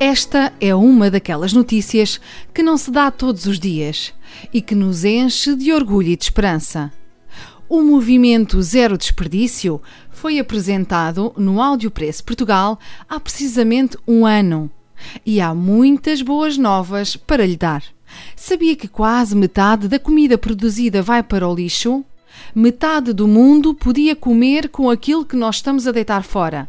Esta é uma daquelas notícias que não se dá todos os dias e que nos enche de orgulho e de esperança. O movimento Zero Desperdício foi apresentado no Áudio Preço Portugal há precisamente um ano e há muitas boas novas para lhe dar. Sabia que quase metade da comida produzida vai para o lixo? Metade do mundo podia comer com aquilo que nós estamos a deitar fora.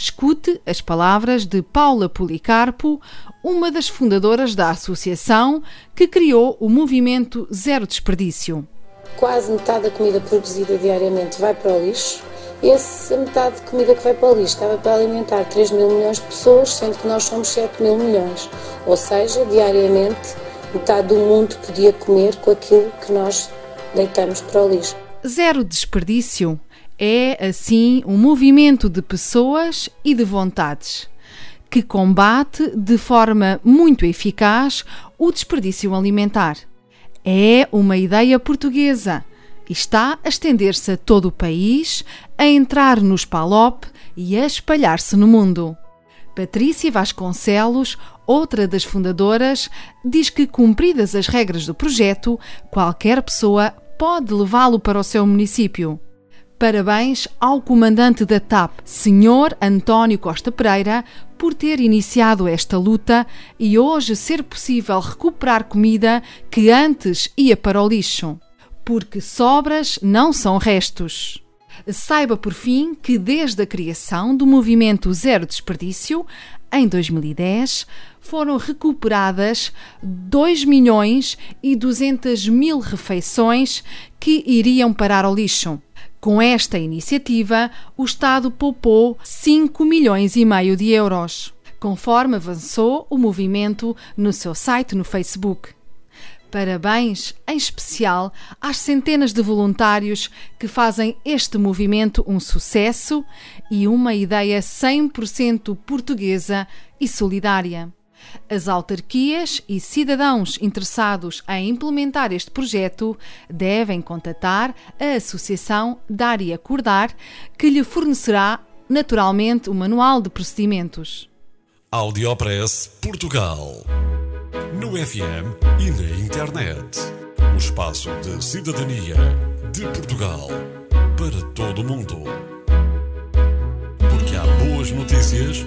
Escute as palavras de Paula Policarpo, uma das fundadoras da associação que criou o movimento Zero Desperdício. Quase metade da comida produzida diariamente vai para o lixo. Essa metade de comida que vai para o lixo estava para alimentar 3 mil milhões de pessoas, sendo que nós somos 7 mil milhões. Ou seja, diariamente, metade do mundo podia comer com aquilo que nós deitamos para o lixo. Zero Desperdício é, assim, um movimento de pessoas e de vontades que combate de forma muito eficaz o desperdício alimentar. É uma ideia portuguesa e está a estender-se a todo o país, a entrar nos PALOP e a espalhar-se no mundo. Patrícia Vasconcelos, outra das fundadoras, diz que, cumpridas as regras do projeto, qualquer pessoa pode levá-lo para o seu município. Parabéns ao comandante da TAP, Sr. António Costa Pereira, por ter iniciado esta luta e hoje ser possível recuperar comida que antes ia para o lixo. Porque sobras não são restos. Saiba por fim que desde a criação do movimento Zero Desperdício, em 2010, foram recuperadas 2 milhões e 200 mil refeições que iriam parar ao lixo. Com esta iniciativa, o Estado poupou 5 milhões e meio de euros, conforme avançou o movimento no seu site no Facebook. Parabéns, em especial, às centenas de voluntários que fazem este movimento um sucesso e uma ideia 100% portuguesa e solidária. As autarquias e cidadãos interessados em implementar este projeto devem contatar a Associação Dária Acordar, que lhe fornecerá naturalmente o manual de procedimentos. Audiopress Portugal. No FM e na internet. O espaço de cidadania de Portugal para todo o mundo. Porque há boas notícias